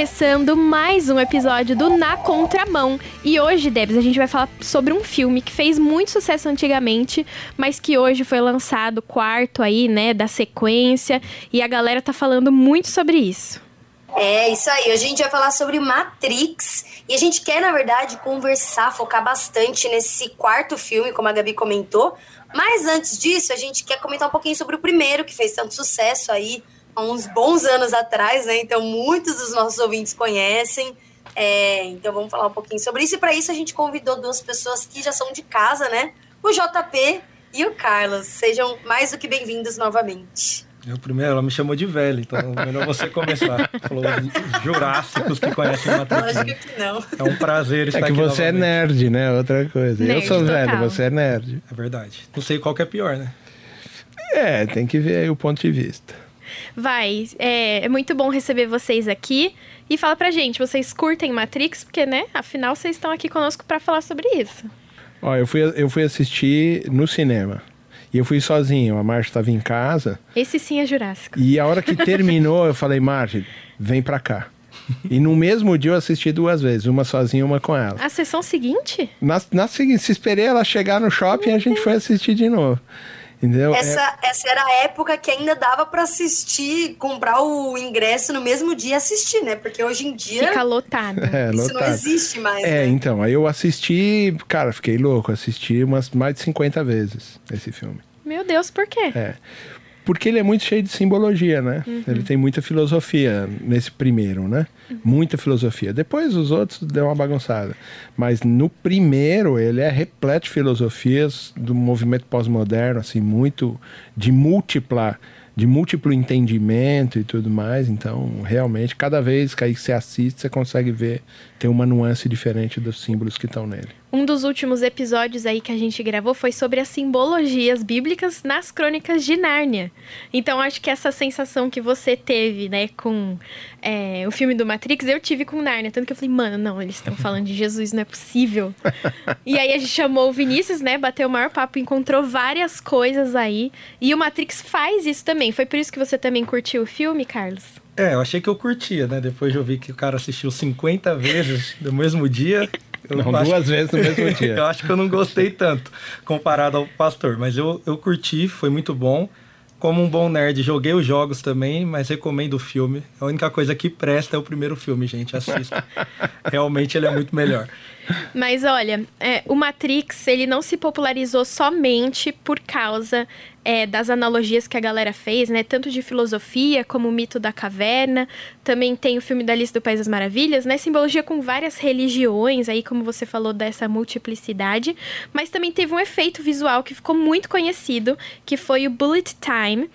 começando mais um episódio do Na Contramão. E hoje, Debs, a gente vai falar sobre um filme que fez muito sucesso antigamente, mas que hoje foi lançado quarto aí, né, da sequência, e a galera tá falando muito sobre isso. É, isso aí. Hoje a gente vai falar sobre Matrix. E a gente quer, na verdade, conversar, focar bastante nesse quarto filme, como a Gabi comentou. Mas antes disso, a gente quer comentar um pouquinho sobre o primeiro, que fez tanto sucesso aí há uns bons anos atrás, né? Então, muitos dos nossos ouvintes conhecem. É, então, vamos falar um pouquinho sobre isso. E para isso, a gente convidou duas pessoas que já são de casa, né? O JP e o Carlos. Sejam mais do que bem-vindos novamente. Eu primeiro, ela me chamou de velho, então é melhor você começar. Falou jurássicos que conhecem Matrix. Lógico que não. É um prazer estar aqui. É que você é novamente. é nerd, né? Outra coisa. Nerd, eu sou total. velho, você é nerd. É verdade. Não sei qual que é pior, né? É, tem que ver aí o ponto de vista. Vai, é, é muito bom receber vocês aqui. E fala pra gente, vocês curtem Matrix? Porque, né, afinal vocês estão aqui conosco para falar sobre isso. Ó, eu fui, eu fui assistir no cinema. E eu fui sozinho, a Marcia estava em casa. Esse sim é Jurássico. E a hora que terminou, eu falei, Marcia, vem pra cá. E no mesmo dia eu assisti duas vezes, uma sozinha e uma com ela. A sessão seguinte? Na, na seguinte, se esperei ela chegar no shopping e a gente foi assistir de novo. Entendeu? Essa, é... essa era a época que ainda dava para assistir, comprar o ingresso no mesmo dia e assistir, né? Porque hoje em dia. Fica lotado. É, isso lotado. não existe mais. É, né? então, aí eu assisti, cara, fiquei louco, assisti umas mais de 50 vezes esse filme. Meu Deus, por quê? É. Porque ele é muito cheio de simbologia, né? Uhum. Ele tem muita filosofia nesse primeiro, né? Uhum. Muita filosofia. Depois os outros deu uma bagunçada. Mas no primeiro ele é repleto de filosofias do movimento pós-moderno, assim, muito de múltipla de múltiplo entendimento e tudo mais. Então, realmente, cada vez que aí você assiste, você consegue ver, tem uma nuance diferente dos símbolos que estão nele. Um dos últimos episódios aí que a gente gravou foi sobre as simbologias bíblicas nas crônicas de Nárnia. Então, acho que essa sensação que você teve, né, com é, o filme do Matrix, eu tive com Nárnia. Tanto que eu falei, mano, não, eles estão falando de Jesus, não é possível. e aí a gente chamou o Vinícius, né, bateu o maior papo, encontrou várias coisas aí. E o Matrix faz isso também. Foi por isso que você também curtiu o filme, Carlos? É, eu achei que eu curtia, né? Depois de ouvir que o cara assistiu 50 vezes no mesmo dia. não, acho... duas vezes no mesmo dia. eu acho que eu não gostei tanto comparado ao Pastor, mas eu, eu curti, foi muito bom. Como um bom nerd, joguei os jogos também, mas recomendo o filme. A única coisa que presta é o primeiro filme, gente. Assista. Realmente ele é muito melhor. Mas olha, é, o Matrix ele não se popularizou somente por causa é, das analogias que a galera fez, né? Tanto de filosofia como o mito da caverna. Também tem o filme da Lista do País das Maravilhas, né? Simbologia com várias religiões, aí como você falou dessa multiplicidade. Mas também teve um efeito visual que ficou muito conhecido, que foi o Bullet Time,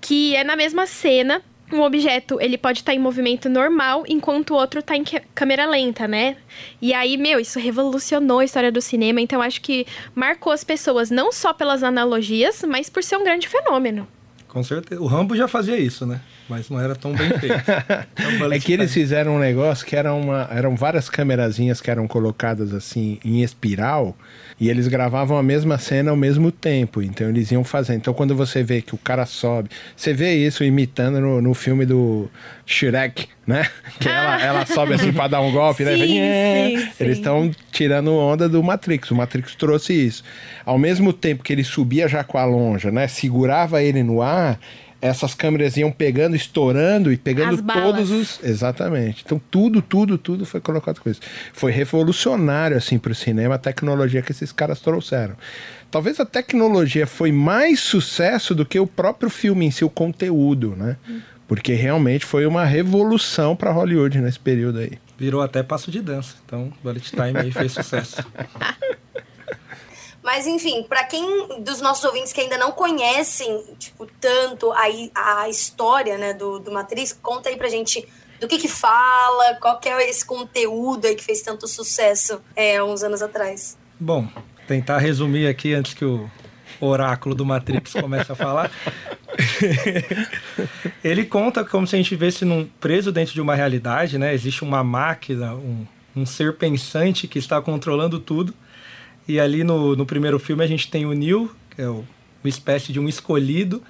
que é na mesma cena um objeto, ele pode estar tá em movimento normal, enquanto o outro está em câmera lenta, né? E aí, meu, isso revolucionou a história do cinema, então acho que marcou as pessoas não só pelas analogias, mas por ser um grande fenômeno. Com certeza. O Rambo já fazia isso, né? Mas não era tão bem feito. Então, é que eles fizeram um negócio que era uma, eram várias câmerazinhas que eram colocadas assim em espiral e eles gravavam a mesma cena ao mesmo tempo. Então eles iam fazendo. Então quando você vê que o cara sobe, você vê isso imitando no, no filme do Shrek, né? Que ela, ela sobe assim para dar um golpe, né? sim, né? Sim, eles estão tirando onda do Matrix. O Matrix trouxe isso. Ao mesmo tempo que ele subia já com a lonja, né? Segurava ele no ar essas câmeras iam pegando, estourando e pegando todos os. Exatamente. Então, tudo, tudo, tudo foi colocado com isso. Foi revolucionário, assim, para o cinema a tecnologia que esses caras trouxeram. Talvez a tecnologia foi mais sucesso do que o próprio filme em si, o conteúdo, né? Porque realmente foi uma revolução para Hollywood nesse período aí. Virou até passo de dança. Então, Bullet Time aí fez sucesso. Mas enfim, para quem dos nossos ouvintes que ainda não conhecem, tipo, tanto a, a história, né, do, do Matrix, conta aí pra gente do que que fala, qual que é esse conteúdo aí que fez tanto sucesso é, uns anos atrás. Bom, tentar resumir aqui antes que o oráculo do Matrix comece a falar. Ele conta como se a gente vivesse num, preso dentro de uma realidade, né? Existe uma máquina, um, um ser pensante que está controlando tudo e ali no, no primeiro filme a gente tem o Neil, que é o, uma espécie de um escolhido,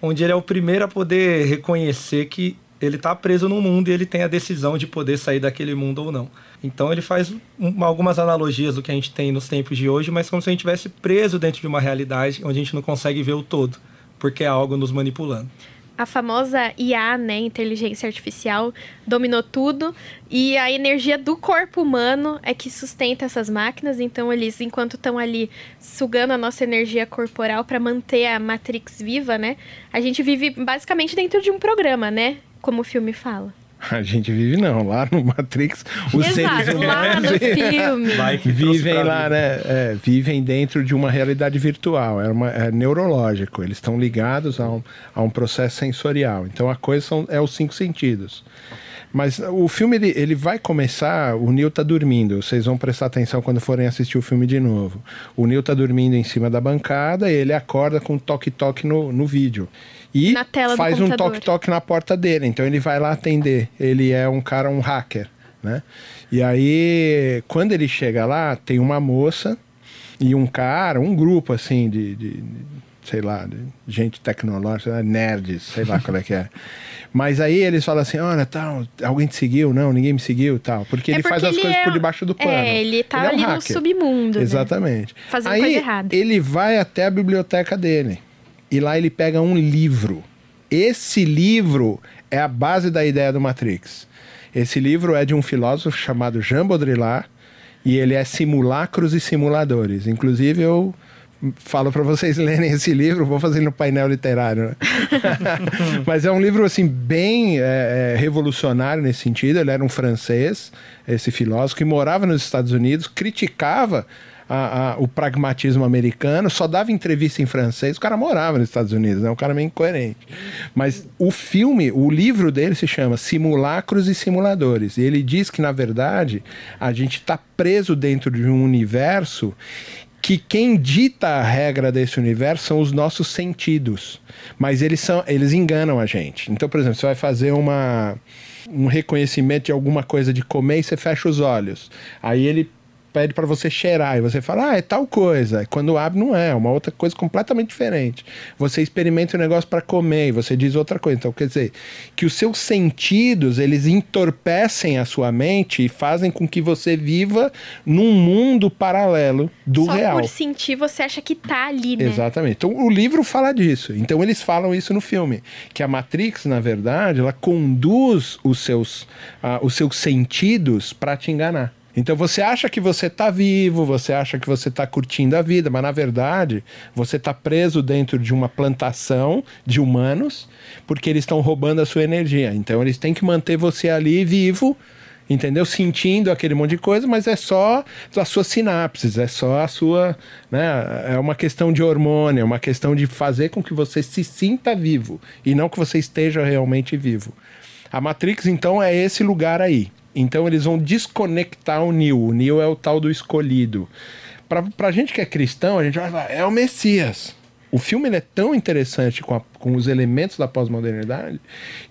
onde ele é o primeiro a poder reconhecer que ele está preso no mundo e ele tem a decisão de poder sair daquele mundo ou não. Então ele faz um, algumas analogias do que a gente tem nos tempos de hoje, mas como se a gente estivesse preso dentro de uma realidade onde a gente não consegue ver o todo, porque é algo nos manipulando a famosa IA, né, inteligência artificial, dominou tudo e a energia do corpo humano é que sustenta essas máquinas. Então eles, enquanto estão ali sugando a nossa energia corporal para manter a Matrix viva, né, a gente vive basicamente dentro de um programa, né, como o filme fala. A gente vive não, lá no Matrix, os Exato, seres humanos lá no filme. vivem lá, né? É, vivem dentro de uma realidade virtual, é, uma, é neurológico, eles estão ligados a um, a um processo sensorial. Então a coisa são, é os cinco sentidos. Mas o filme ele, ele vai começar, o Neil tá dormindo. Vocês vão prestar atenção quando forem assistir o filme de novo. O Neil tá dormindo em cima da bancada e ele acorda com toque-toque no, no vídeo e faz um toque-toque na porta dele. Então ele vai lá atender. Ele é um cara, um hacker, né? E aí, quando ele chega lá, tem uma moça e um cara, um grupo assim de, de sei lá, gente tecnológica, nerds, sei lá qual é que é. Mas aí eles falam assim, olha, tal, alguém te seguiu? Não, ninguém me seguiu, tal. Porque é ele porque faz as coisas é... por debaixo do pano. É, ele tá ele é um ali hacker. no submundo. Né? Exatamente. Né? Fazendo aí, coisa errada. Ele vai até a biblioteca dele e lá ele pega um livro. Esse livro é a base da ideia do Matrix. Esse livro é de um filósofo chamado Jean Baudrillard e ele é Simulacros e Simuladores. Inclusive, eu falo para vocês lerem esse livro, vou fazer no painel literário. Né? Mas é um livro assim bem é, é, revolucionário nesse sentido. Ele era um francês, esse filósofo que morava nos Estados Unidos, criticava a, a, o pragmatismo americano, só dava entrevista em francês, o cara morava nos Estados Unidos, né? Um cara meio incoerente. Mas o filme, o livro dele se chama Simulacros e Simuladores. E ele diz que, na verdade, a gente está preso dentro de um universo que quem dita a regra desse universo são os nossos sentidos. Mas eles, são, eles enganam a gente. Então, por exemplo, você vai fazer uma um reconhecimento de alguma coisa de comer e você fecha os olhos. Aí ele pede para você cheirar e você fala, ah, é tal coisa. Quando abre, não é, é uma outra coisa completamente diferente. Você experimenta o um negócio para comer e você diz outra coisa. Então, quer dizer, que os seus sentidos, eles entorpecem a sua mente e fazem com que você viva num mundo paralelo do Só real. por sentir, você acha que tá ali, né? Exatamente. Então, o livro fala disso. Então, eles falam isso no filme. Que a Matrix, na verdade, ela conduz os seus, uh, os seus sentidos para te enganar. Então você acha que você está vivo, você acha que você está curtindo a vida, mas na verdade você está preso dentro de uma plantação de humanos porque eles estão roubando a sua energia. Então eles têm que manter você ali vivo entendeu? Sentindo aquele monte de coisa, mas é só as suas sinapses, é só a sua, né? É uma questão de hormônio, é uma questão de fazer com que você se sinta vivo e não que você esteja realmente vivo. A Matrix, então, é esse lugar aí. Então eles vão desconectar o Neo. O Neo é o tal do escolhido. Pra, pra gente que é cristão, a gente vai falar, é o Messias. O filme é tão interessante com, a, com os elementos da pós-modernidade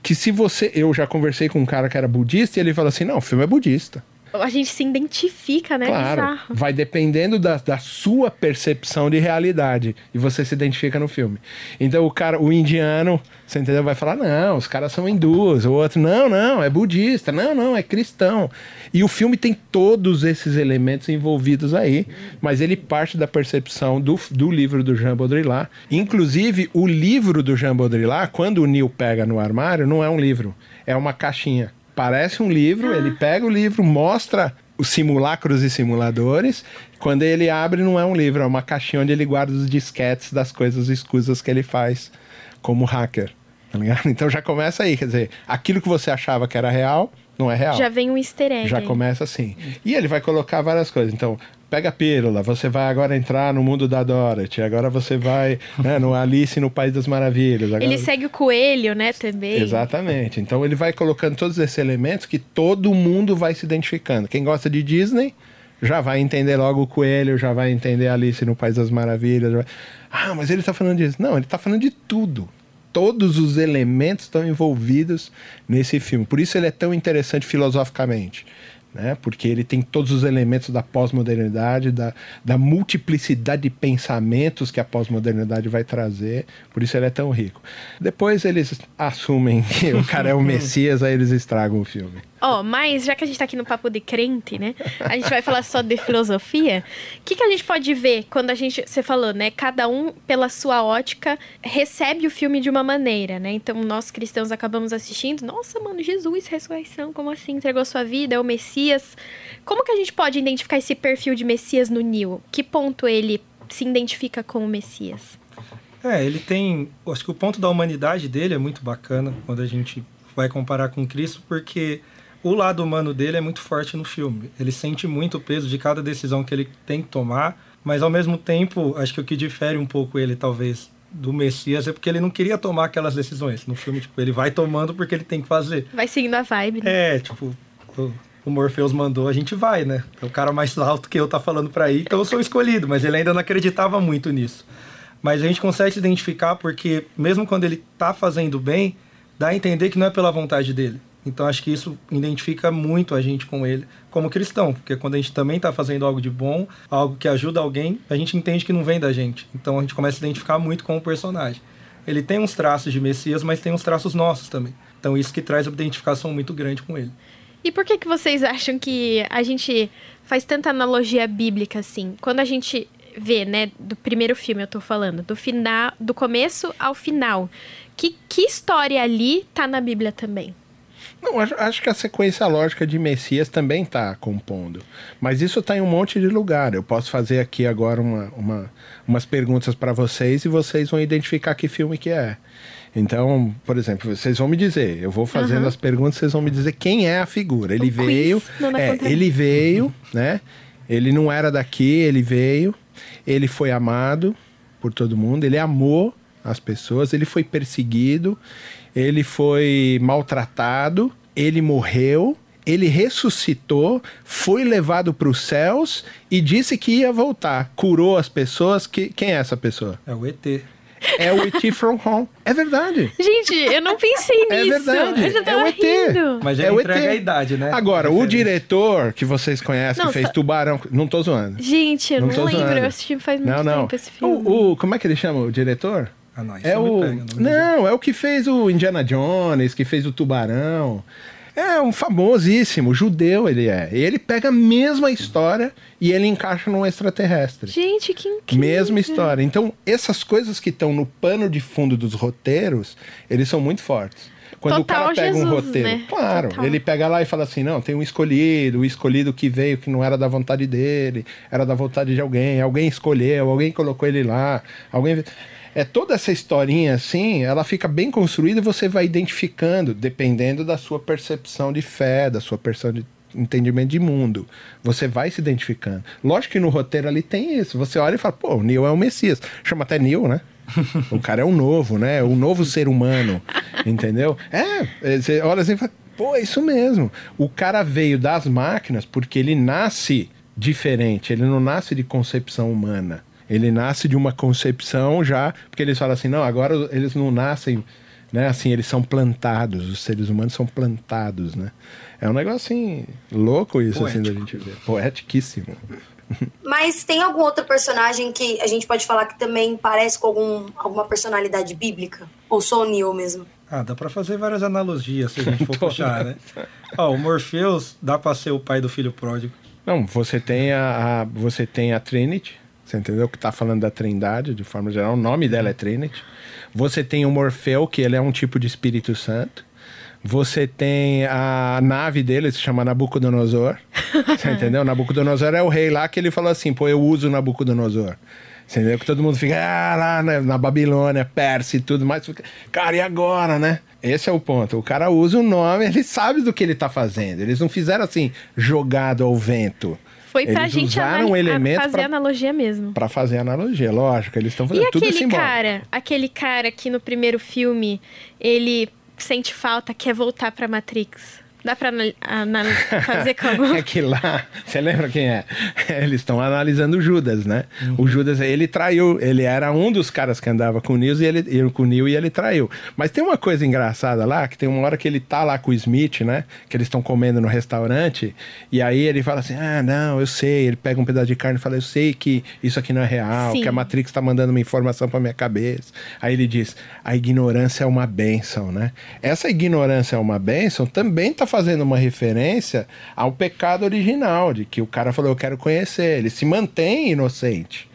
que se você. Eu já conversei com um cara que era budista e ele falou assim: não, o filme é budista a gente se identifica, né? Claro. Bizarro. Vai dependendo da, da sua percepção de realidade. E você se identifica no filme. Então o cara, o indiano, você entendeu? Vai falar: não, os caras são hindus. O outro, não, não, é budista. Não, não, é cristão. E o filme tem todos esses elementos envolvidos aí. Mas ele parte da percepção do, do livro do Jean Baudrillard. Inclusive, o livro do Jean Baudrillard, quando o Neil pega no armário, não é um livro, é uma caixinha parece um livro, ah. ele pega o livro, mostra os simulacros e simuladores. Quando ele abre, não é um livro, é uma caixinha onde ele guarda os disquetes das coisas escusas que ele faz como hacker. Tá então já começa aí, quer dizer, aquilo que você achava que era real, não é real. Já vem um easter egg. Já começa assim. E ele vai colocar várias coisas. Então, pega a pílula, você vai agora entrar no mundo da Dorothy, agora você vai né, no Alice no País das Maravilhas. Agora... Ele segue o coelho, né, também. Exatamente. Então ele vai colocando todos esses elementos que todo mundo vai se identificando. Quem gosta de Disney já vai entender logo o coelho, já vai entender Alice no País das Maravilhas. Vai... Ah, mas ele está falando disso. Não, ele está falando de tudo. Todos os elementos estão envolvidos nesse filme. Por isso ele é tão interessante filosoficamente né? Porque ele tem todos os elementos da pós-modernidade, da, da multiplicidade de pensamentos que a pós-modernidade vai trazer. Por isso ele é tão rico. Depois eles assumem que o cara é o Messias, aí eles estragam o filme. Ó, oh, mas já que a gente tá aqui no papo de crente, né? A gente vai falar só de filosofia. O que, que a gente pode ver quando a gente. Você falou, né? Cada um, pela sua ótica, recebe o filme de uma maneira, né? Então, nós cristãos acabamos assistindo. Nossa, mano, Jesus, ressurreição, como assim? Entregou sua vida, é o Messias. Como que a gente pode identificar esse perfil de Messias no Nil? Que ponto ele se identifica com o Messias? É, ele tem. Acho que o ponto da humanidade dele é muito bacana quando a gente vai comparar com Cristo, porque o lado humano dele é muito forte no filme. Ele sente muito o peso de cada decisão que ele tem que tomar, mas ao mesmo tempo, acho que o que difere um pouco ele, talvez, do Messias é porque ele não queria tomar aquelas decisões. No filme, tipo, ele vai tomando porque ele tem que fazer. Vai seguindo a vibe, né? É, tipo, o, Morpheus mandou, a gente vai, né? É o cara mais alto que eu tá falando pra ir, então eu sou escolhido, mas ele ainda não acreditava muito nisso. Mas a gente consegue se identificar porque, mesmo quando ele tá fazendo bem, dá a entender que não é pela vontade dele. Então acho que isso identifica muito a gente com ele como cristão, porque quando a gente também está fazendo algo de bom, algo que ajuda alguém, a gente entende que não vem da gente. Então a gente começa a se identificar muito com o personagem. Ele tem uns traços de Messias, mas tem uns traços nossos também. Então isso que traz uma identificação muito grande com ele. E por que que vocês acham que a gente faz tanta analogia bíblica assim? Quando a gente vê, né, do primeiro filme eu tô falando, do final, do começo ao final, que que história ali tá na Bíblia também? Não, acho, acho, que a sequência lógica de Messias também está compondo. Mas isso está em um monte de lugar. Eu posso fazer aqui agora uma, uma umas perguntas para vocês e vocês vão identificar que filme que é. Então, por exemplo, vocês vão me dizer, eu vou fazendo uhum. as perguntas, vocês vão me dizer quem é a figura. Ele o veio, é, ele veio, né? Ele não era daqui, ele veio, ele foi amado por todo mundo, ele amou as pessoas, ele foi perseguido, ele foi maltratado, ele morreu, ele ressuscitou, foi levado para os céus e disse que ia voltar. Curou as pessoas. Que, quem é essa pessoa? É o ET. É o E.T. from Home. É verdade. Gente, eu não pensei é nisso. É verdade. Eu já tava é o ET. Rindo. Mas é o ET. a idade, né? Agora, o diretor que vocês conhecem, não, que fez só... Tubarão... Não tô zoando. Gente, eu não, não lembro. Zoando. Eu assisti faz muito não, não. tempo esse filme. O, o, como é que ele chama o diretor? Ah, não, é o... Pega, não, não é o que fez o Indiana Jones, que fez o Tubarão. É um famosíssimo judeu ele é. E ele pega a mesma história e ele encaixa num extraterrestre. Gente, que incrível. Mesma história. Então, essas coisas que estão no pano de fundo dos roteiros, eles são muito fortes. Quando Total o cara pega Jesus, um roteiro, né? claro, Total. ele pega lá e fala assim: não, tem um escolhido, o escolhido que veio que não era da vontade dele, era da vontade de alguém, alguém escolheu, alguém colocou ele lá, alguém é toda essa historinha assim, ela fica bem construída e você vai identificando, dependendo da sua percepção de fé, da sua percepção de entendimento de mundo. Você vai se identificando. Lógico que no roteiro ali tem isso. Você olha e fala, pô, o Neil é o Messias. Chama até Neil, né? o cara é um novo, né? Um novo ser humano. Entendeu? É, você olha assim e fala, pô, é isso mesmo. O cara veio das máquinas porque ele nasce diferente, ele não nasce de concepção humana. Ele nasce de uma concepção já, porque eles falam assim, não, agora eles não nascem, né? Assim, eles são plantados, os seres humanos são plantados, né? É um negócio assim, louco isso Poético. assim da gente ver. Poetiquíssimo. Mas tem algum outro personagem que a gente pode falar que também parece com algum, alguma personalidade bíblica? Ou só o Neo mesmo? Ah, dá pra fazer várias analogias se a gente for puxar, né? Ó, o Morpheus dá pra ser o pai do filho pródigo. Não, você tem a, a você tem a Trinity, você entendeu? Que está falando da Trindade, de forma geral. O nome dela é Trinity. Você tem o Morfeu, que ele é um tipo de Espírito Santo. Você tem a nave dele, se chama Nabucodonosor. Você entendeu? Nabucodonosor é o rei lá que ele falou assim: pô, eu uso Nabucodonosor. Você entendeu? Que todo mundo fica ah, lá na, na Babilônia, Pérsia e tudo mais. Cara, e agora, né? Esse é o ponto. O cara usa o nome, ele sabe do que ele tá fazendo. Eles não fizeram assim, jogado ao vento. Foi pra eles gente usaram um elemento fazer pra, analogia mesmo. Pra fazer analogia, lógico. Eles estão fazendo e tudo aquele cara, aquele cara que no primeiro filme ele sente falta, quer voltar pra Matrix. Dá pra fazer como? é que lá, você lembra quem é? Eles estão analisando o Judas, né? Uhum. O Judas, ele traiu, ele era um dos caras que andava com o Nils e ele, com o Neil e ele traiu. Mas tem uma coisa engraçada lá, que tem uma hora que ele tá lá com o Smith, né? Que eles estão comendo no restaurante, e aí ele fala assim: ah, não, eu sei. Ele pega um pedaço de carne e fala: eu sei que isso aqui não é real, Sim. que a Matrix tá mandando uma informação pra minha cabeça. Aí ele diz: a ignorância é uma bênção, né? Essa ignorância é uma bênção também tá fazendo uma referência ao pecado original, de que o cara falou, eu quero conhecer. Ele se mantém inocente.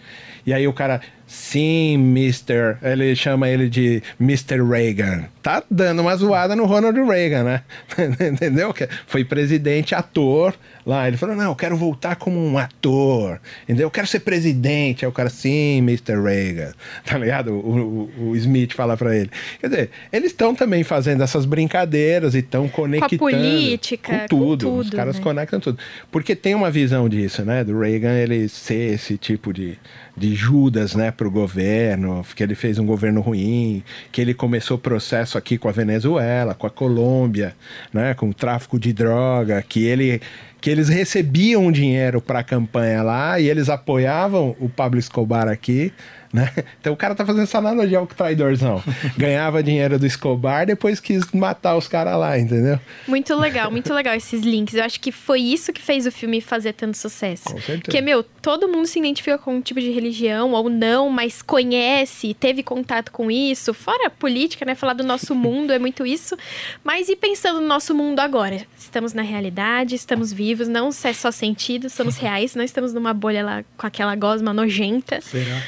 E aí o cara, sim, Mr. Ele chama ele de Mr. Reagan tá dando uma zoada no Ronald Reagan, né? Entendeu? Foi presidente, ator lá. Ele falou: não, eu quero voltar como um ator. Entendeu? Eu quero ser presidente. Aí o cara, sim, Mr. Reagan. Tá ligado? O, o, o Smith fala para ele. Quer dizer, eles estão também fazendo essas brincadeiras e estão conectando. Com a política, com tudo. Com tudo Os caras né? conectam tudo. Porque tem uma visão disso, né? Do Reagan ele ser esse tipo de, de Judas, né? Pro governo, que ele fez um governo ruim, que ele começou o processo aqui com a Venezuela, com a Colômbia, né, com o tráfico de droga, que ele que eles recebiam dinheiro para a campanha lá e eles apoiavam o Pablo Escobar aqui né? Então o cara tá fazendo essa analogia ao traidorzão. Ganhava dinheiro do Escobar, depois quis matar os caras lá, entendeu? Muito legal, muito legal esses links. Eu acho que foi isso que fez o filme fazer tanto sucesso. Com certeza. Porque, meu, todo mundo se identifica com um tipo de religião ou não, mas conhece, teve contato com isso. Fora a política, né? Falar do nosso mundo é muito isso. Mas e pensando no nosso mundo agora? Estamos na realidade, estamos vivos, não é só sentido, somos reais, não estamos numa bolha lá com aquela gosma nojenta. Será?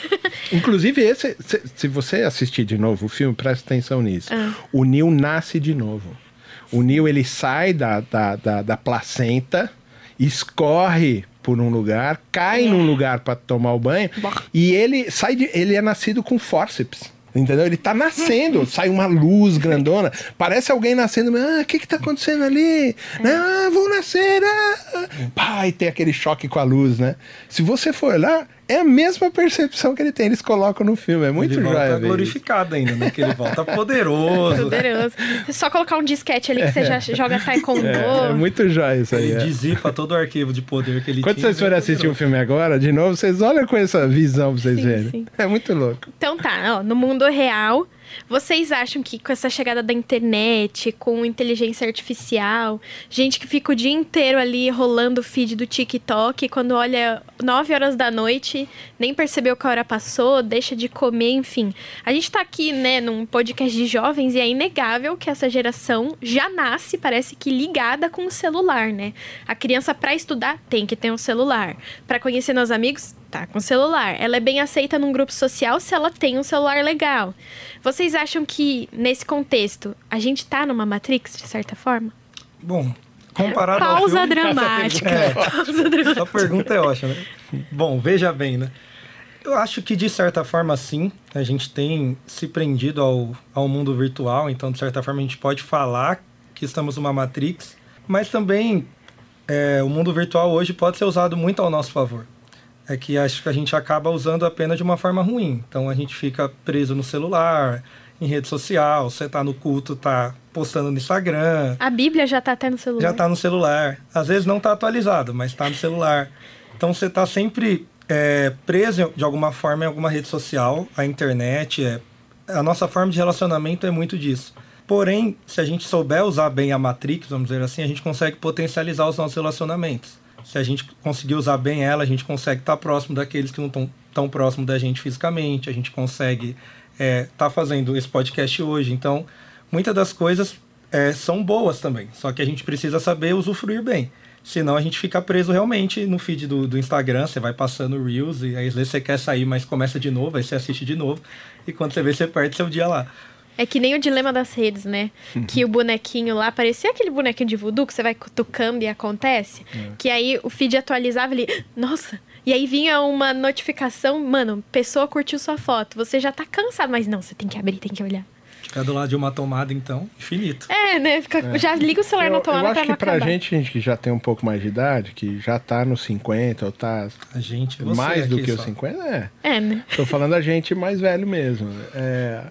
Inclusive, esse, se, se, você assistir de novo o filme, presta atenção nisso. Ah. O Neil nasce de novo. O Neil ele sai da, da, da, da placenta, escorre por um lugar, cai é. num lugar para tomar o banho bah. e ele sai de, ele é nascido com fórceps. Entendeu? Ele tá nascendo, sai uma luz grandona, parece alguém nascendo, ah, o que que tá acontecendo ali? É. Ah, vou nascer, ah. Pai, tem aquele choque com a luz, né? Se você for lá, é a mesma percepção que ele tem, eles colocam no filme. É muito ele joia. Volta glorificado ainda, né? Que ele volta poderoso. Poderoso. É só colocar um disquete ali que você já joga taekwondo. É, é muito joia isso aí. Ele é. dissipa todo o arquivo de poder que ele Quando tinha. Quando vocês forem assistir o um filme agora, de novo, vocês olham com essa visão pra vocês sim, verem. Sim. É muito louco. Então tá, ó, no mundo real vocês acham que com essa chegada da internet, com inteligência artificial, gente que fica o dia inteiro ali rolando o feed do TikTok, quando olha 9 horas da noite, nem percebeu que a hora passou, deixa de comer, enfim. A gente tá aqui, né, num podcast de jovens e é inegável que essa geração já nasce, parece que ligada com o celular, né? A criança para estudar tem que ter um celular. Para conhecer meus amigos, tá com celular. Ela é bem aceita num grupo social se ela tem um celular legal. Vocês acham que, nesse contexto, a gente tá numa Matrix, de certa forma? Bom, comparado Pausa ao filme... dramática. É, Pausa dramática. Essa pergunta é ótima, né? Bom, veja bem, né? Eu acho que, de certa forma, sim. A gente tem se prendido ao, ao mundo virtual, então, de certa forma, a gente pode falar que estamos numa Matrix, mas também é, o mundo virtual hoje pode ser usado muito ao nosso favor é que acho que a gente acaba usando apenas de uma forma ruim. Então a gente fica preso no celular, em rede social, você tá no culto, tá postando no Instagram. A Bíblia já tá até no celular. Já tá no celular. Às vezes não tá atualizado, mas tá no celular. Então você tá sempre é, preso de alguma forma em alguma rede social, a internet, é, a nossa forma de relacionamento é muito disso. Porém, se a gente souber usar bem a Matrix, vamos dizer assim, a gente consegue potencializar os nossos relacionamentos se a gente conseguir usar bem ela, a gente consegue estar tá próximo daqueles que não estão tão próximo da gente fisicamente, a gente consegue estar é, tá fazendo esse podcast hoje. Então, muitas das coisas é, são boas também, só que a gente precisa saber usufruir bem. Senão a gente fica preso realmente no feed do, do Instagram, você vai passando Reels e às vezes você quer sair, mas começa de novo, aí você assiste de novo, e quando você vê, você perde seu dia lá. É que nem o dilema das redes, né? Uhum. Que o bonequinho lá parecia aquele bonequinho de voodoo que você vai cutucando e acontece. É. Que aí o feed atualizava ali, nossa. E aí vinha uma notificação, mano, pessoa curtiu sua foto. Você já tá cansado, mas não, você tem que abrir, tem que olhar. Ficar do lado de uma tomada, então, infinito. É, né? Fica, é. Já liga o celular eu, na tomada eu acho pra que pra gente, gente que já tem um pouco mais de idade, que já tá nos 50 ou tá a gente, mais do que só. os 50, é. É, né? Tô falando a gente mais velho mesmo. É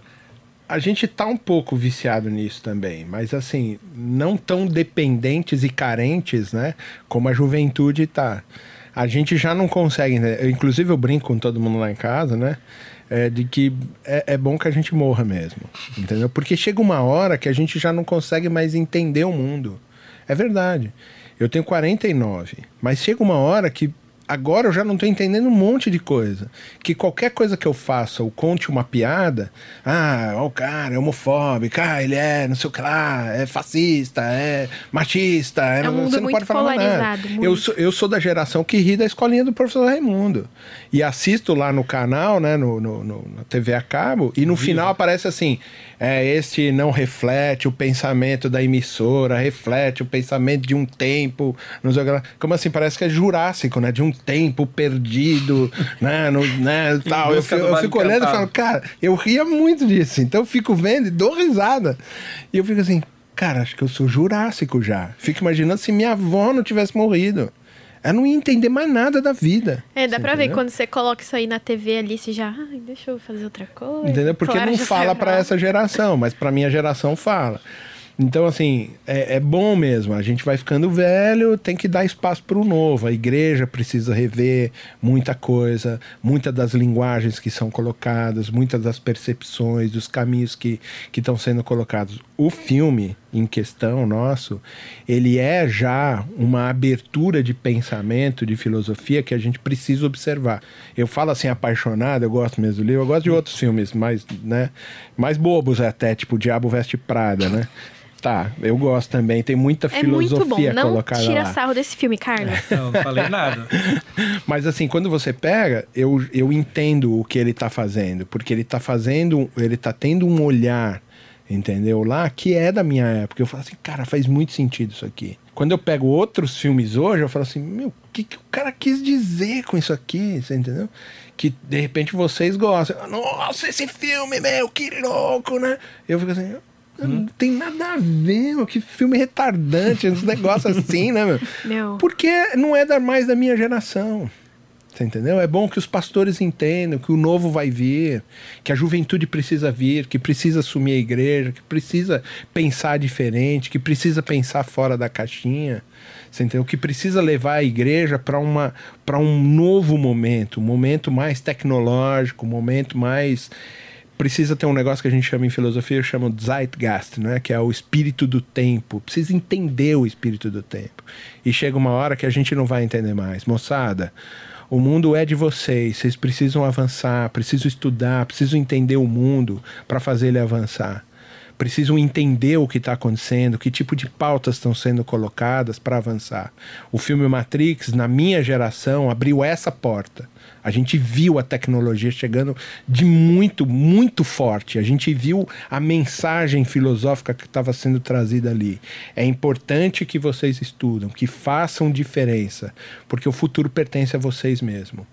a gente tá um pouco viciado nisso também, mas assim, não tão dependentes e carentes, né? Como a juventude tá. A gente já não consegue, né? Inclusive eu brinco com todo mundo lá em casa, né? É, de que é, é bom que a gente morra mesmo, entendeu? Porque chega uma hora que a gente já não consegue mais entender o mundo. É verdade. Eu tenho 49, mas chega uma hora que agora eu já não estou entendendo um monte de coisa. Que qualquer coisa que eu faça ou conte uma piada, ah, ó, o cara é homofóbico, ah, ele é não sei o que lá, é fascista, é machista, é, é um você não pode falar nada. Eu sou, eu sou da geração que ri da escolinha do professor Raimundo. E assisto lá no canal, né, no, no, no na TV a cabo, e no Viva. final aparece assim: é, este não reflete o pensamento da emissora, reflete o pensamento de um tempo. Como assim? Parece que é jurássico, né? De um tempo perdido, né? No, né tal. Eu, eu fico olhando e falo, cara, eu ria muito disso. Então eu fico vendo e dou risada. E eu fico assim, cara, acho que eu sou jurássico já. Fico imaginando se minha avó não tivesse morrido. Ela não ia entender mais nada da vida. É, dá pra entendeu? ver quando você coloca isso aí na TV ali, você já, ai, deixa eu fazer outra coisa. Entendeu? Porque claro, não fala para essa geração, mas pra minha geração fala. Então, assim, é, é, bom mesmo. A gente vai ficando velho, tem que dar espaço para o novo. A igreja precisa rever muita coisa, muitas das linguagens que são colocadas, muitas das percepções, dos caminhos que estão sendo colocados. O filme em questão nosso, ele é já uma abertura de pensamento, de filosofia que a gente precisa observar. Eu falo assim, apaixonado, eu gosto mesmo do livro, eu gosto de outros filmes mais, né, mais bobos até, tipo Diabo Veste Prada, né? Tá, eu gosto também. Tem muita é filosofia não colocada tira lá. sarro desse filme, Carlos. Não, não falei nada. Mas assim, quando você pega, eu, eu entendo o que ele tá fazendo. Porque ele tá fazendo, ele tá tendo um olhar, entendeu? Lá, que é da minha época. Eu falo assim, cara, faz muito sentido isso aqui. Quando eu pego outros filmes hoje, eu falo assim, meu, o que, que o cara quis dizer com isso aqui? Você entendeu? Que de repente vocês gostam. Nossa, esse filme, meu, que louco, né? Eu fico assim, não tem nada a ver, meu. Que filme retardante, uns negócios assim, né, meu? meu? Porque não é mais da minha geração. Você entendeu? É bom que os pastores entendam que o novo vai vir, que a juventude precisa vir, que precisa assumir a igreja, que precisa pensar diferente, que precisa pensar fora da caixinha. Você entendeu? Que precisa levar a igreja para uma para um novo momento, um momento mais tecnológico, um momento mais precisa ter um negócio que a gente chama em filosofia, eu chamo Zeitgeist, né? que é o espírito do tempo. Precisa entender o espírito do tempo. E chega uma hora que a gente não vai entender mais. Moçada, o mundo é de vocês, vocês precisam avançar, precisam estudar, precisam entender o mundo para fazer ele avançar. Precisam entender o que está acontecendo, que tipo de pautas estão sendo colocadas para avançar. O filme Matrix, na minha geração, abriu essa porta a gente viu a tecnologia chegando de muito, muito forte. A gente viu a mensagem filosófica que estava sendo trazida ali. É importante que vocês estudam, que façam diferença, porque o futuro pertence a vocês mesmos.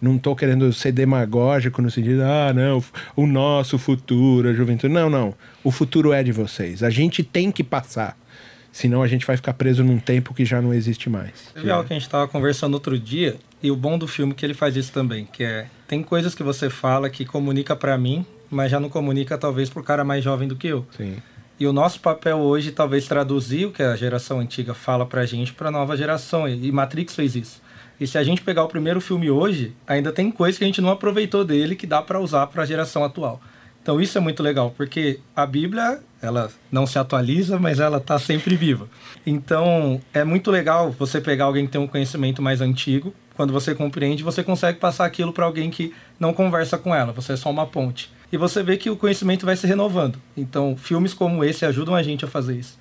Não estou querendo ser demagógico no sentido, ah, não, o nosso futuro, a juventude. Não, não. O futuro é de vocês. A gente tem que passar. Senão a gente vai ficar preso num tempo que já não existe mais. Você algo que a gente estava conversando outro dia, e o bom do filme é que ele faz isso também, que é tem coisas que você fala que comunica para mim, mas já não comunica talvez pro cara mais jovem do que eu. Sim. E o nosso papel hoje talvez traduzir o que a geração antiga fala pra gente para nova geração, e Matrix fez isso. E se a gente pegar o primeiro filme hoje, ainda tem coisas que a gente não aproveitou dele que dá para usar para a geração atual. Então isso é muito legal, porque a Bíblia, ela não se atualiza, mas ela está sempre viva. Então é muito legal você pegar alguém que tem um conhecimento mais antigo, quando você compreende, você consegue passar aquilo para alguém que não conversa com ela, você é só uma ponte. E você vê que o conhecimento vai se renovando. Então, filmes como esse ajudam a gente a fazer isso.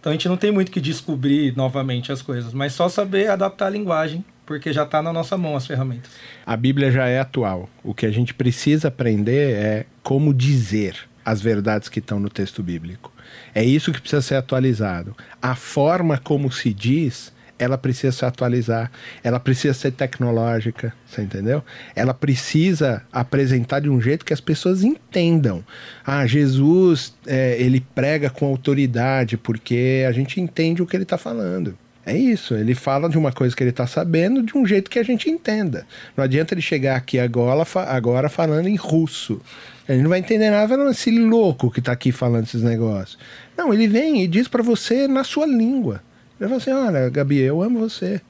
Então, a gente não tem muito que descobrir novamente as coisas, mas só saber adaptar a linguagem porque já está na nossa mão as ferramentas. A Bíblia já é atual. O que a gente precisa aprender é como dizer as verdades que estão no texto bíblico. É isso que precisa ser atualizado. A forma como se diz, ela precisa se atualizar, ela precisa ser tecnológica, você entendeu? Ela precisa apresentar de um jeito que as pessoas entendam. Ah, Jesus, é, ele prega com autoridade porque a gente entende o que ele está falando. É isso, ele fala de uma coisa que ele está sabendo de um jeito que a gente entenda. Não adianta ele chegar aqui agora, agora falando em russo. Ele não vai entender nada, não, esse louco que está aqui falando esses negócios. Não, ele vem e diz para você na sua língua. Ele fala assim: olha, Gabi, eu amo você.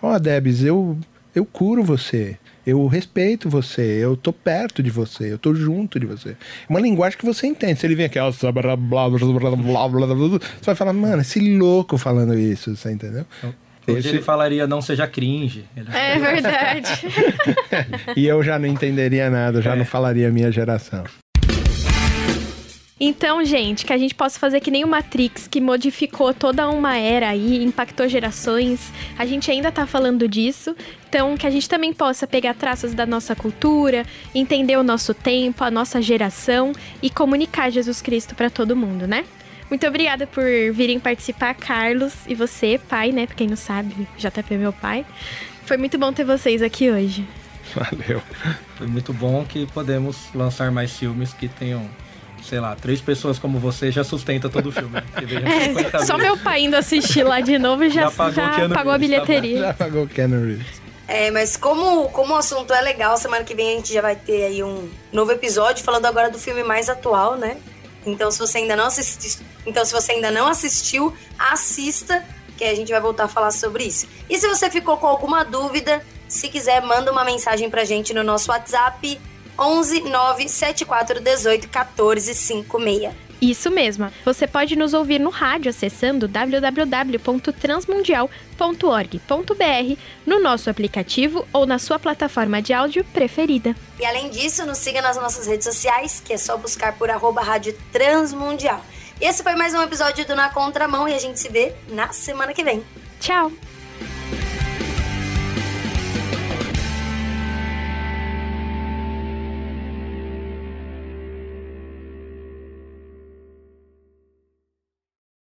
Ó, oh, Debs, eu, eu curo você. Eu respeito você, eu tô perto de você, eu tô junto de você. É uma linguagem que você entende. Se ele vem aqui, ó, blá, blá, blá, blá, blá, blá, você vai falar, mano, esse louco falando isso, você entendeu? Hoje Esse... ele falaria não seja cringe. Ele... É verdade. e eu já não entenderia nada, já é. não falaria a minha geração. Então, gente, que a gente possa fazer que nem o Matrix, que modificou toda uma era aí, impactou gerações. A gente ainda tá falando disso. Então, que a gente também possa pegar traços da nossa cultura, entender o nosso tempo, a nossa geração e comunicar Jesus Cristo para todo mundo, né? Muito obrigada por virem participar, Carlos, e você, pai, né? Pra quem não sabe, JP é meu pai. Foi muito bom ter vocês aqui hoje. Valeu. Foi muito bom que podemos lançar mais filmes que tenham sei lá, três pessoas como você já sustenta todo o filme. É, só meu pai indo assistir lá de novo já, já pagou, já pagou a tá bilheteria. Já pagou o Keanu Reeves. É, mas como, como o assunto é legal, semana que vem a gente já vai ter aí um novo episódio falando agora do filme mais atual, né? Então se você ainda não assistiu, então se você ainda não assistiu, assista, que a gente vai voltar a falar sobre isso. E se você ficou com alguma dúvida, se quiser, manda uma mensagem pra gente no nosso WhatsApp 11 974 18 14 56. Isso mesmo. Você pode nos ouvir no rádio acessando www.transmundial.org.br, no nosso aplicativo ou na sua plataforma de áudio preferida. E além disso, nos siga nas nossas redes sociais, que é só buscar por arroba Rádio Transmundial. Esse foi mais um episódio do Na Contramão e a gente se vê na semana que vem. Tchau!